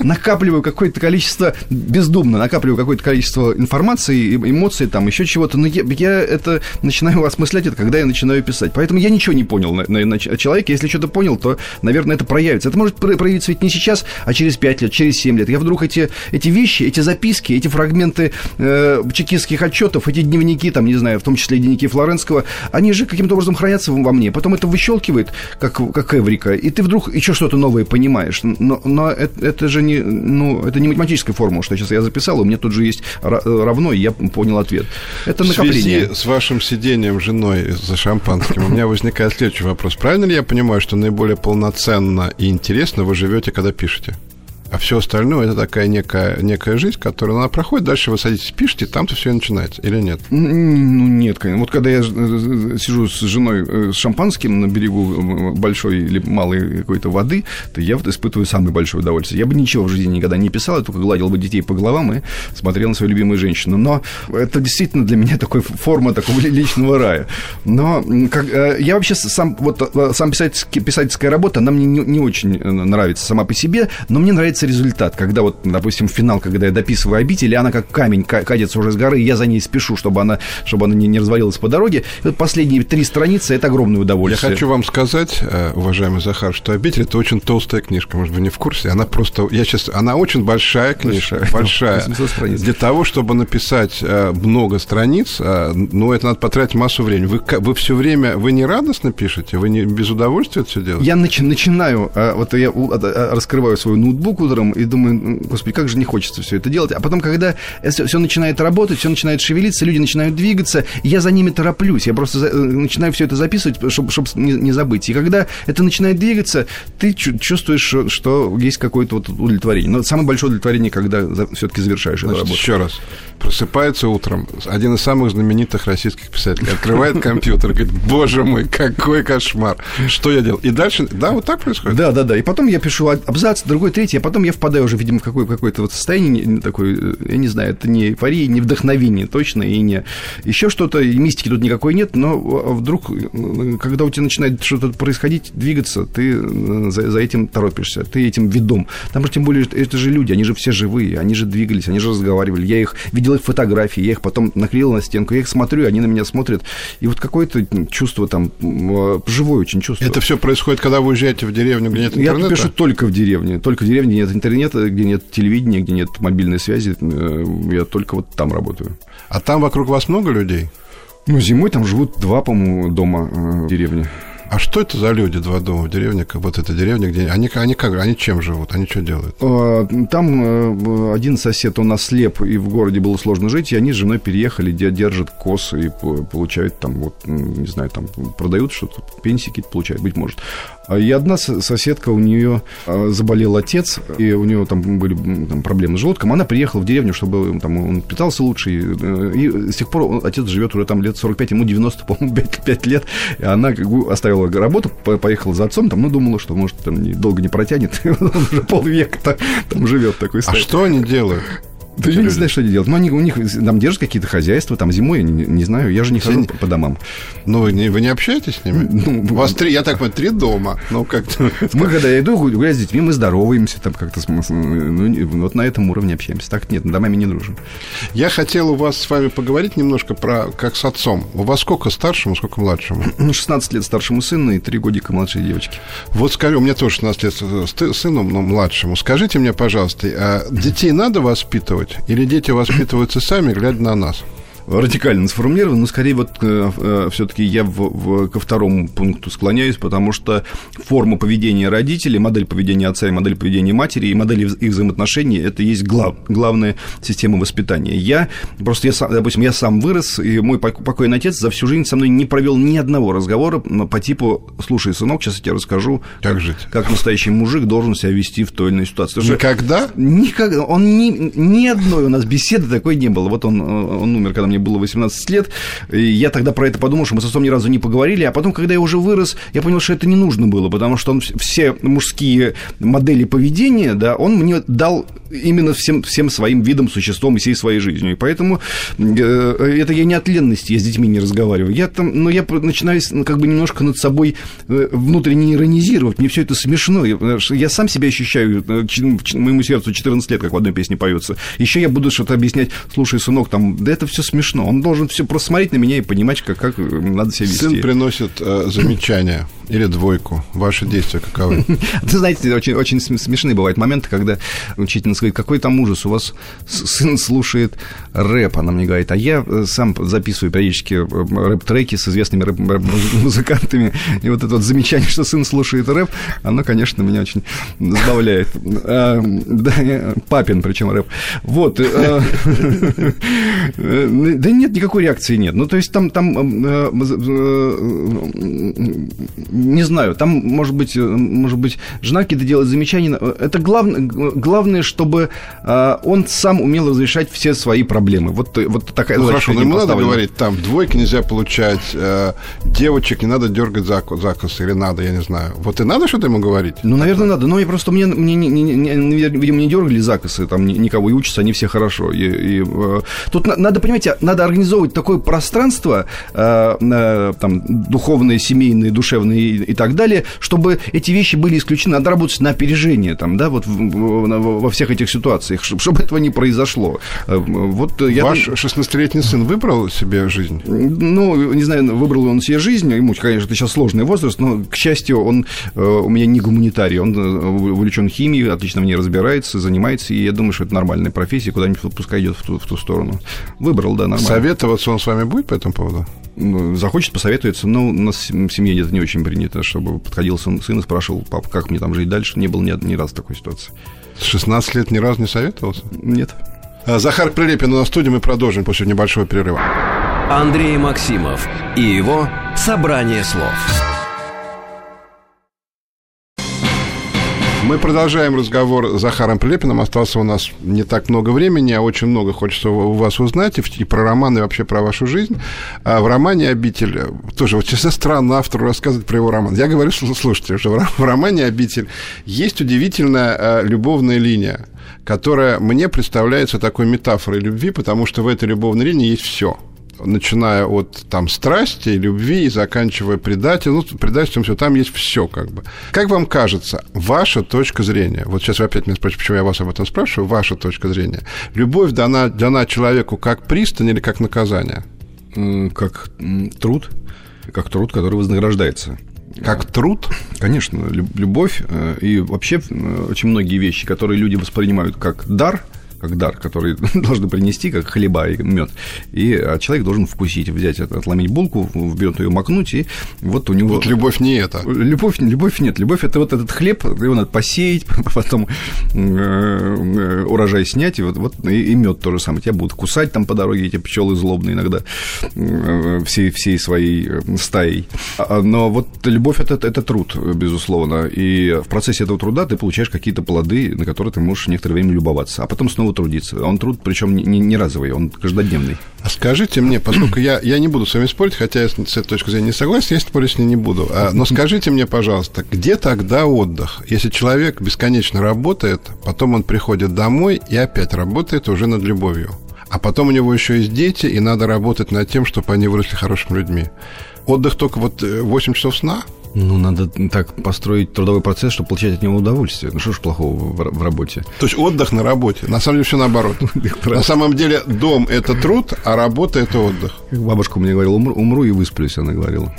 накапливаю какое-то количество, бездумно накапливаю какое-то количество информации, эмоций, там, еще чего-то. Но я, я это начинаю осмыслять, это когда я начинаю писать. Поэтому я ничего не понял на, на, на человеке. Если что-то понял, то, наверное, это проявится. Это может проявиться ведь не сейчас, а через 5 лет, через 7 лет. Я вдруг эти, эти вещи, эти записки, эти фрагменты э, чекистских отчетов, эти дневники, там, не знаю, в том числе дневники Флоренского, они же каким-то образом хранятся во мне. Потом это выщелкивает, как, как эврика, и ты вдруг еще что-то новое понимаешь. Но, но это, это же не, ну, это не математическая формула, что сейчас я записал, у меня тут же есть равно, и я понял ответ. Это накопление. В связи с вашим сидением женой за шампанским у меня возникает следующий вопрос. Правильно ли я понимаю, что наиболее полноценно и интересно вы живете, когда пишете? А все остальное это такая некая, некая жизнь, которая она проходит, дальше вы садитесь, пишете, там-то все и начинается, или нет? Ну, нет, конечно. Вот когда я э, сижу с женой э, с шампанским на берегу большой или малой какой-то воды, то я вот испытываю самое большое удовольствие. Я бы ничего в жизни никогда не писал, я только гладил бы детей по головам и смотрел на свою любимую женщину. Но это действительно для меня такой форма такого личного рая. Но как, э, я вообще сам, вот сам писательская, писательская работа, она мне не, не очень нравится сама по себе, но мне нравится результат, когда вот, допустим, финал, когда я дописываю обитель, и она как камень катится уже с горы, и я за ней спешу, чтобы она, чтобы она не, не развалилась по дороге. И вот последние три страницы – это огромное удовольствие. Я хочу вам сказать, э, уважаемый Захар, что «Обитель» – это очень толстая книжка, может, вы не в курсе. Она просто, я сейчас, она очень большая книжка, большая. большая. Для того, чтобы написать э, много страниц, э, ну, это надо потратить массу времени. Вы, вы все время, вы не радостно пишете? Вы не без удовольствия это все делаете? Я начи- начинаю, вот я раскрываю свой ноутбук утром и думаю, господи, как же не хочется все это делать. А потом, когда все начинает работать, все начинает шевелиться, люди начинают двигаться, я за ними тороплюсь. Я просто э, начинаю все это записывать, чтобы, чтобы не, не забыть. И когда это начинает двигаться, ты чувствуешь, что есть какое-то вот удовлетворение. Но самое большое удовлетворение, когда все-таки завершаешь Значит, эту работу. Еще раз. Просыпается утром один из самых знаменитых российских писателей, открывает компьютер, говорит, боже мой, какой кошмар. Что я делал? И дальше, да, вот так происходит? Да, да, да. И потом я пишу абзац, другой, третий, а потом потом я впадаю уже, видимо, в какое- какое-то вот состояние такое, я не знаю, это не эйфория, не вдохновение точно, и не еще что-то, и мистики тут никакой нет, но вдруг, когда у тебя начинает что-то происходить, двигаться, ты э, за, за этим торопишься, ты этим ведом. Там же тем более, это же люди, они же все живые, они же двигались, они же разговаривали. Я их видел их фотографии, я их потом наклеил на стенку, я их смотрю, они на меня смотрят, и вот какое-то чувство там э, живое очень чувство. Это все происходит, когда вы уезжаете в деревню, где нет интернета? Я пишу только в деревне, только в деревне, где нет интернета, где нет телевидения, где нет мобильной связи. Э, я только вот там работаю. А там вокруг вас много людей? Ну, зимой там живут два, по-моему, дома э, в деревне. А что это за люди, два дома в деревне, как вот эта деревня, где они, они как, они чем живут, они что делают? А, там э, один сосед, он ослеп, и в городе было сложно жить, и они с женой переехали, держат косы и получают там, вот, не знаю, там продают что-то, пенсии какие-то получают, быть может. А, и одна соседка, у нее а, заболел отец, и у нее там были там, проблемы с желудком, она приехала в деревню, чтобы там, он питался лучше, и, э, и с тех пор отец живет уже там лет 45, ему 90, по-моему, 5, 5 лет, и она как бы оставила оставила работу, поехала за отцом, там, ну, думала, что, может, там долго не протянет, он уже полвека там живет такой. А что они делают? Да я не знаю, что они делают. Но они, у них там держат какие-то хозяйства, там зимой, я не, не знаю, я же не хожу по, домам. Ну, вы не, вы не общаетесь с ними? Ну, у вас три, я так понимаю, три дома. Ну, как-то... Мы, когда я иду гулять с детьми, мы здороваемся там как-то, ну, вот на этом уровне общаемся. Так нет, домами не дружим. Я хотел у вас с вами поговорить немножко про, как с отцом. У вас сколько старшему, сколько младшему? Ну, 16 лет старшему сыну и 3 годика младшей девочки. Вот скажи, у меня тоже 16 лет сыну, но младшему. Скажите мне, пожалуйста, а детей надо воспитывать? Или дети воспитываются сами, глядя на нас? Радикально сформулировано, но скорее вот э, э, все-таки я в, в, ко второму пункту склоняюсь, потому что форма поведения родителей, модель поведения отца и модель поведения матери и модель их взаимоотношений это есть глав, главная система воспитания. Я просто, я сам, допустим, я сам вырос, и мой покойный отец за всю жизнь со мной не провел ни одного разговора по типу «Слушай, сынок, сейчас я тебе расскажу, как, жить, как настоящий мужик должен себя вести в той или иной ситуации». Никогда? Никогда. Он ни, ни одной у нас беседы такой не было. Вот он, он умер, когда мне было 18 лет, и я тогда про это подумал, что мы с отцом ни разу не поговорили, а потом, когда я уже вырос, я понял, что это не нужно было, потому что он все мужские модели поведения, да, он мне дал именно всем, всем своим видом, существом и всей своей жизнью. И поэтому э, это я не от ленности, я с детьми не разговариваю. Я там, но я начинаю ну, как бы немножко над собой э, внутренне иронизировать. Мне все это смешно. Я, я сам себя ощущаю, э, моему сердцу 14 лет, как в одной песне поется. Еще я буду что-то объяснять, слушай, сынок, там, да это все смешно. Он должен все просто смотреть на меня и понимать, как, как надо себя вести. Сын приносит э, замечания или двойку. Ваши действия каковы? Вы знаете, очень, очень смешные бывают моменты, когда учительница говорит, какой там ужас, у вас сын слушает рэп, она мне говорит, а я э, сам записываю периодически э, рэп-треки с известными рэп-музыкантами, и вот это вот замечание, что сын слушает рэп, оно, конечно, меня очень забавляет. А, да, папин, причем рэп. Вот. Э, да нет, никакой реакции нет. Ну, то есть там, там не знаю, там, может быть, может быть, жена какие-то делает замечания. Это главное, главное, чтобы он сам умел разрешать все свои проблемы. Вот, вот такая ну, Хорошо, но ему надо говорить, там, двойки нельзя получать, э, девочек не надо дергать за, за косы, или надо, я не знаю. Вот и надо что-то ему говорить? Ну, наверное, надо. Но я просто, мне, мне не, не, не, видимо, не дергали за косы, там никого, и учатся они все хорошо. И, и, э, тут надо, понимаете, надо организовывать такое пространство, э, э, там, духовное, семейное, душевное и, так далее, чтобы эти вещи были исключены. Надо работать на опережение, там, да, вот во всех этих ситуациях, чтобы этого не произошло. Э, вот я Ваш 16-летний сын выбрал себе жизнь? Ну, не знаю, выбрал ли он себе жизнь. Ему, конечно, это сейчас сложный возраст, но, к счастью, он у меня не гуманитарий. Он увлечен химией, отлично в ней разбирается, занимается, и я думаю, что это нормальная профессия, куда-нибудь пускай идет в ту, в ту сторону. Выбрал, да, нормально. Советоваться он с вами будет по этому поводу? Ну, захочет, посоветуется. Но у нас в семье это не очень принято, чтобы подходил сын, сын и спрашивал, пап, как мне там жить дальше. Не было ни, ни разу такой ситуации. С 16 лет ни разу не советовался? Нет. А, Захар Прилепин у нас в студии, мы продолжим после небольшого перерыва. Андрей Максимов и его «Собрание слов». Мы продолжаем разговор с Захаром Прилепиным. Осталось у нас не так много времени, а очень много хочется у вас узнать и про роман, и вообще про вашу жизнь. А в романе «Обитель» тоже, вот честно, странно автору рассказывать про его роман. Я говорю, слушайте, что в романе «Обитель» есть удивительная а, любовная линия, которая мне представляется такой метафорой любви, потому что в этой любовной линии есть все – начиная от там страсти, любви и заканчивая предательством, ну, предательством все, там есть все как бы. Как вам кажется, ваша точка зрения, вот сейчас вы опять меня спрашиваете, почему я вас об этом спрашиваю, ваша точка зрения, любовь дана, дана человеку как пристань или как наказание? Как труд, как труд, который вознаграждается. Как труд? Конечно, любовь э, и вообще очень многие вещи, которые люди воспринимают как дар – как дар, который должны принести, как хлеба и мед. И а человек должен вкусить, взять отломить булку, в ее макнуть, и вот у него... Вот любовь не это. Любовь, любовь нет. Любовь – это вот этот хлеб, его надо посеять, потом э, урожай снять, и вот, вот и, и мед то же самое. Тебя будут кусать там по дороге эти пчелы злобные иногда э, всей, всей своей э, стаей. А, но вот любовь это, – это труд, безусловно. И в процессе этого труда ты получаешь какие-то плоды, на которые ты можешь некоторое время любоваться. А потом снова снова трудиться. Он труд, причем не, не разовый, он каждодневный. А скажите мне, поскольку я, я не буду с вами спорить, хотя я с этой точки зрения не согласен, я спорить с ней не буду. А, но скажите мне, пожалуйста, где тогда отдых? Если человек бесконечно работает, потом он приходит домой и опять работает уже над любовью. А потом у него еще есть дети, и надо работать над тем, чтобы они выросли хорошими людьми. Отдых только вот 8 э, часов сна – ну, надо так построить трудовой процесс, чтобы получать от него удовольствие. Ну, что ж плохого в, в работе? То есть отдых на работе. На самом деле все наоборот. На самом деле дом – это труд, а работа – это отдых. Бабушка мне говорила, умру, умру и высплюсь, она говорила.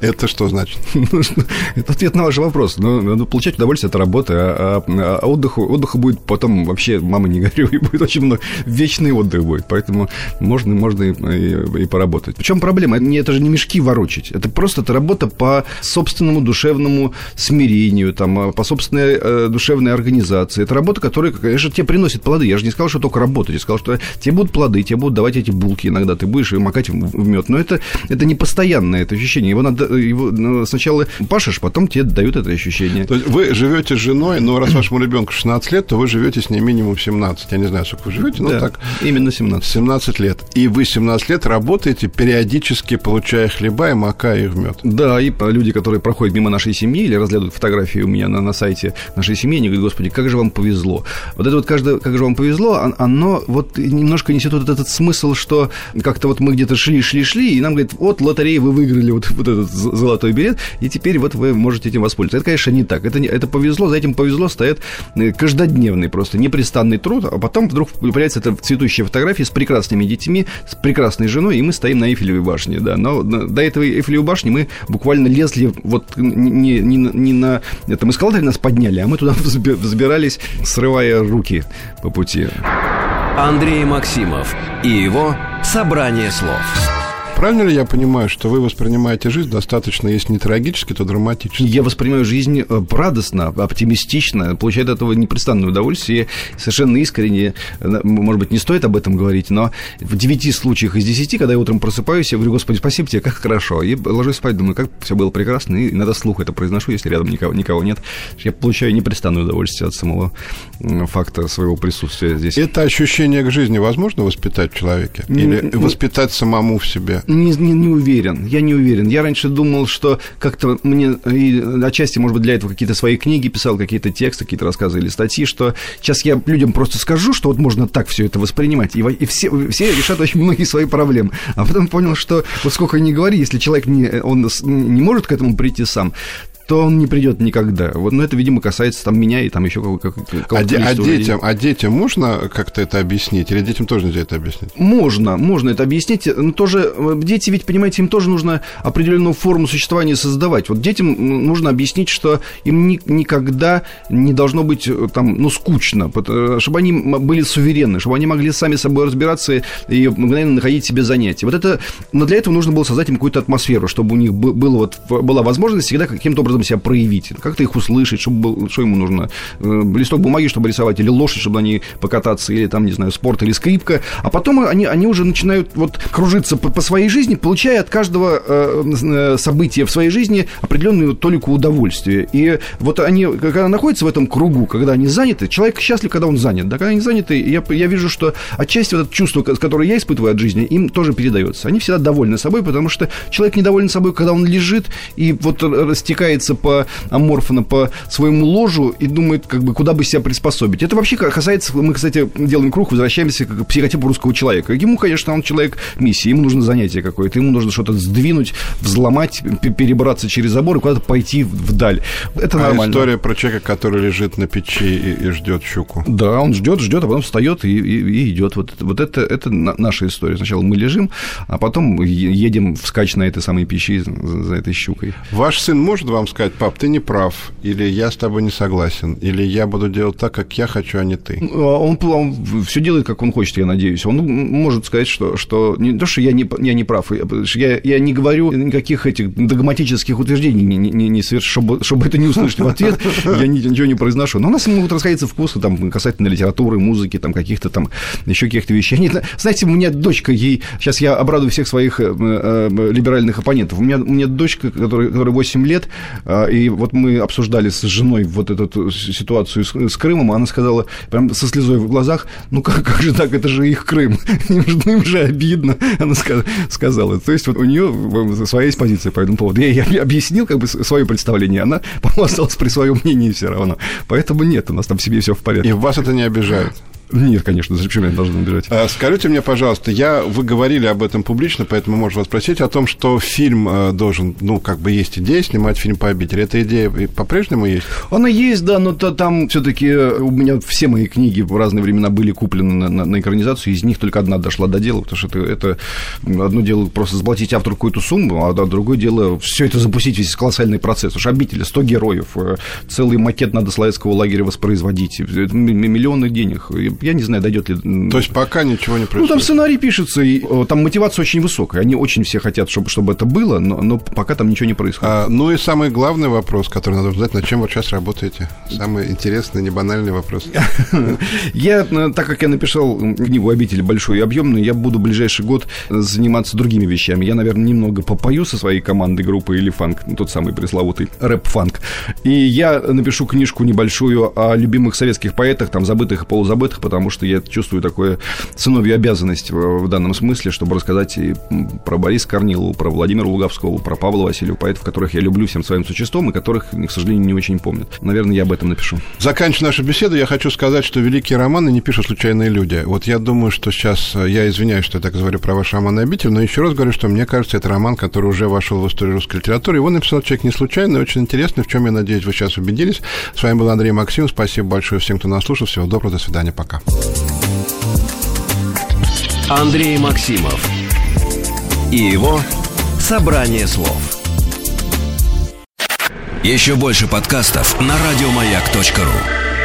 Это что значит? Это ответ на ваш вопрос. Ну, надо получать удовольствие от работы, а, а, а отдыху, отдыху будет потом вообще, мама, не горюй, будет очень много, вечный отдых будет, поэтому можно, можно и, и, и поработать. Причем проблема, это, это же не мешки ворочить, это просто это работа по собственному душевному смирению, там, а, по собственной э, душевной организации. Это работа, которая, конечно, тебе приносит плоды. Я же не сказал, что только работать, я сказал, что тебе будут плоды, тебе будут давать эти булки иногда, ты будешь макать в, в мед. Но это, это не постоянное это ощущение. Его надо его ну, сначала пашешь, потом тебе дают это ощущение. То есть вы живете с женой, но раз вашему ребенку 16 лет, то вы живете с ней минимум 17. Я не знаю, сколько вы живете, но да, так. Именно 17. 17 лет. И вы 17 лет работаете, периодически получая хлеба и макая их в мед. Да, и люди, которые проходят мимо нашей семьи или разглядывают фотографии у меня на, на сайте нашей семьи, они говорят, господи, как же вам повезло. Вот это вот каждое, как же вам повезло, оно вот немножко несет вот этот смысл, что как-то вот мы где-то шли, шли, шли, и нам говорят, вот лотереи вы выиграли вот, вот этот золотой билет, и теперь вот вы можете этим воспользоваться. Это, конечно, не так. Это, не, это повезло, за этим повезло стоит э, каждодневный просто непрестанный труд, а потом вдруг появляется эта цветущая фотография с прекрасными детьми, с прекрасной женой, и мы стоим на Эйфелевой башне, да. Но до этого Эйфелевой башни мы буквально лезли вот не, не, не на этом эскалаторе нас подняли, а мы туда взбирались, срывая руки по пути. Андрей Максимов и его «Собрание слов». Правильно ли я понимаю, что вы воспринимаете жизнь достаточно, если не трагически, то драматически? Я воспринимаю жизнь э, радостно, оптимистично, получаю от этого непрестанное удовольствие, совершенно искренне. Э, может быть, не стоит об этом говорить, но в девяти случаях из десяти, когда я утром просыпаюсь, я говорю, Господи, спасибо тебе, как хорошо. И ложусь спать, думаю, как все было прекрасно, и иногда слух это произношу, если рядом никого, никого нет. Я получаю непрестанное удовольствие от самого факта своего присутствия здесь. Это ощущение к жизни возможно воспитать в человеке? Или воспитать самому в себе? Не, не, не уверен, я не уверен. Я раньше думал, что как-то мне, и отчасти, может быть, для этого какие-то свои книги писал, какие-то тексты, какие-то рассказы или статьи, что сейчас я людям просто скажу, что вот можно так все это воспринимать, и, и все, все решат очень многие свои проблемы. А потом понял, что вот сколько ни говори, если человек не, он не может к этому прийти сам, то он не придет никогда. Вот, но это, видимо, касается там меня и там еще кого-то. а, де, а, детям, а детям можно как-то это объяснить? Или детям тоже нельзя это объяснить? Можно, можно это объяснить. Но тоже э, дети, ведь, понимаете, им тоже нужно определенную форму существования создавать. Вот детям нужно объяснить, что им ни, никогда не должно быть э, там, ну, скучно, э, чтобы они были суверенны, чтобы они могли сами собой разбираться и мгновенно находить себе занятия. Вот это, но для этого нужно было создать им какую-то атмосферу, чтобы у них было вот, была возможность всегда каким-то образом образом себя проявить, как-то их услышать, чтобы, что ему нужно, э, листок бумаги, чтобы рисовать, или лошадь, чтобы они покататься, или там, не знаю, спорт, или скрипка, а потом они, они уже начинают вот кружиться по, по своей жизни, получая от каждого э, э события в своей жизни определенную толику удовольствия. И вот они, когда находятся в этом кругу, когда они заняты, человек счастлив, когда он занят, да, когда они заняты, я, я вижу, что отчасти вот это чувство, которое я испытываю от жизни, им тоже передается. Они всегда довольны собой, потому что человек недоволен собой, когда он лежит и вот растекается двигается по аморфно по своему ложу и думает, как бы, куда бы себя приспособить. Это вообще касается, мы, кстати, делаем круг, возвращаемся к психотипу русского человека. Ему, конечно, он человек миссии, ему нужно занятие какое-то, ему нужно что-то сдвинуть, взломать, перебраться через забор и куда-то пойти вдаль. Это а нормально. история про человека, который лежит на печи и, и ждет щуку. Да, он ждет, ждет, а потом встает и, и, и идет. Вот, вот это, это наша история. Сначала мы лежим, а потом едем вскачь на этой самой печи за, за этой щукой. Ваш сын может вам сказать, пап, ты не прав, или я с тобой не согласен, или я буду делать так, как я хочу, а не ты. Ну, а он, он все делает, как он хочет, я надеюсь. Он может сказать, что, что не то, что я не, я не прав, я, я не говорю никаких этих догматических утверждений, не, не, не соверш... чтобы, чтобы это не услышать в ответ, я ничего не произношу. Но у нас могут расходиться вкусы там, касательно литературы, музыки, там, каких-то там, еще каких-то вещей. Они, знаете, у меня дочка, ей, сейчас я обрадую всех своих э, э, либеральных оппонентов, у меня, у меня дочка, которая, которая 8 лет, э, и вот мы обсуждали с женой вот эту ситуацию с, с Крымом, она сказала прям со слезой в глазах, ну как, как же так, это же их Крым, им же, им же обидно, она сказала. То есть вот у нее своя есть позиция по этому поводу. Я ей объяснил как бы свое представление, она, по осталась при своем мнении все равно. Поэтому нет, у нас там в себе все в порядке. И вас это не обижает? Нет, конечно, зачем я должен убежать? А, скажите мне, пожалуйста, я, вы говорили об этом публично, поэтому можно вас спросить о том, что фильм э, должен, ну, как бы есть идея снимать фильм по обители. Эта идея по-прежнему есть? Она есть, да, но то, там все-таки э, у меня все мои книги в разные времена были куплены на, на, на экранизацию, из них только одна дошла до дела, потому что это, это одно дело просто заплатить автору какую-то сумму, а другое дело все это запустить, весь колоссальный процесс. Уж обители, 100 героев, э, целый макет надо Славянского лагеря воспроизводить, миллионы денег. Я не знаю, дойдет ли... То есть пока ничего не происходит? Ну, там сценарий пишется, и там мотивация очень высокая. Они очень все хотят, чтобы, чтобы это было, но, но пока там ничего не происходит. А, ну и самый главный вопрос, который надо задать, над чем вы сейчас работаете? Самый интересный, небанальный вопрос. Я, э, так как я написал книгу «Обитель» большую и объемную, я буду ближайший год заниматься другими вещами. Я, наверное, немного попою со своей командой группы или фанк, тот самый пресловутый рэп-фанк. И я напишу книжку небольшую о любимых советских поэтах, там, забытых и полузабытых, потому что я чувствую такое сыновью обязанность в данном смысле, чтобы рассказать и про Бориса Корнилову, про Владимира Луговского, про Павла Васильева, поэтов, которых я люблю всем своим существом и которых, к сожалению, не очень помнят. Наверное, я об этом напишу. Заканчивая нашу беседу, я хочу сказать, что великие романы не пишут случайные люди. Вот я думаю, что сейчас, э, я извиняюсь, что я так говорю про ваш роман «Обитель», но еще раз говорю, что мне кажется, это роман, который уже вошел в историю русской литературы. Его написал человек не случайно, очень интересный, в чем, я надеюсь, вы сейчас убедились. С вами был Андрей Максим. Спасибо большое всем, кто нас слушал. Всего доброго, до свидания, пока. Андрей Максимов и его «Собрание слов». Еще больше подкастов на радиомаяк.ру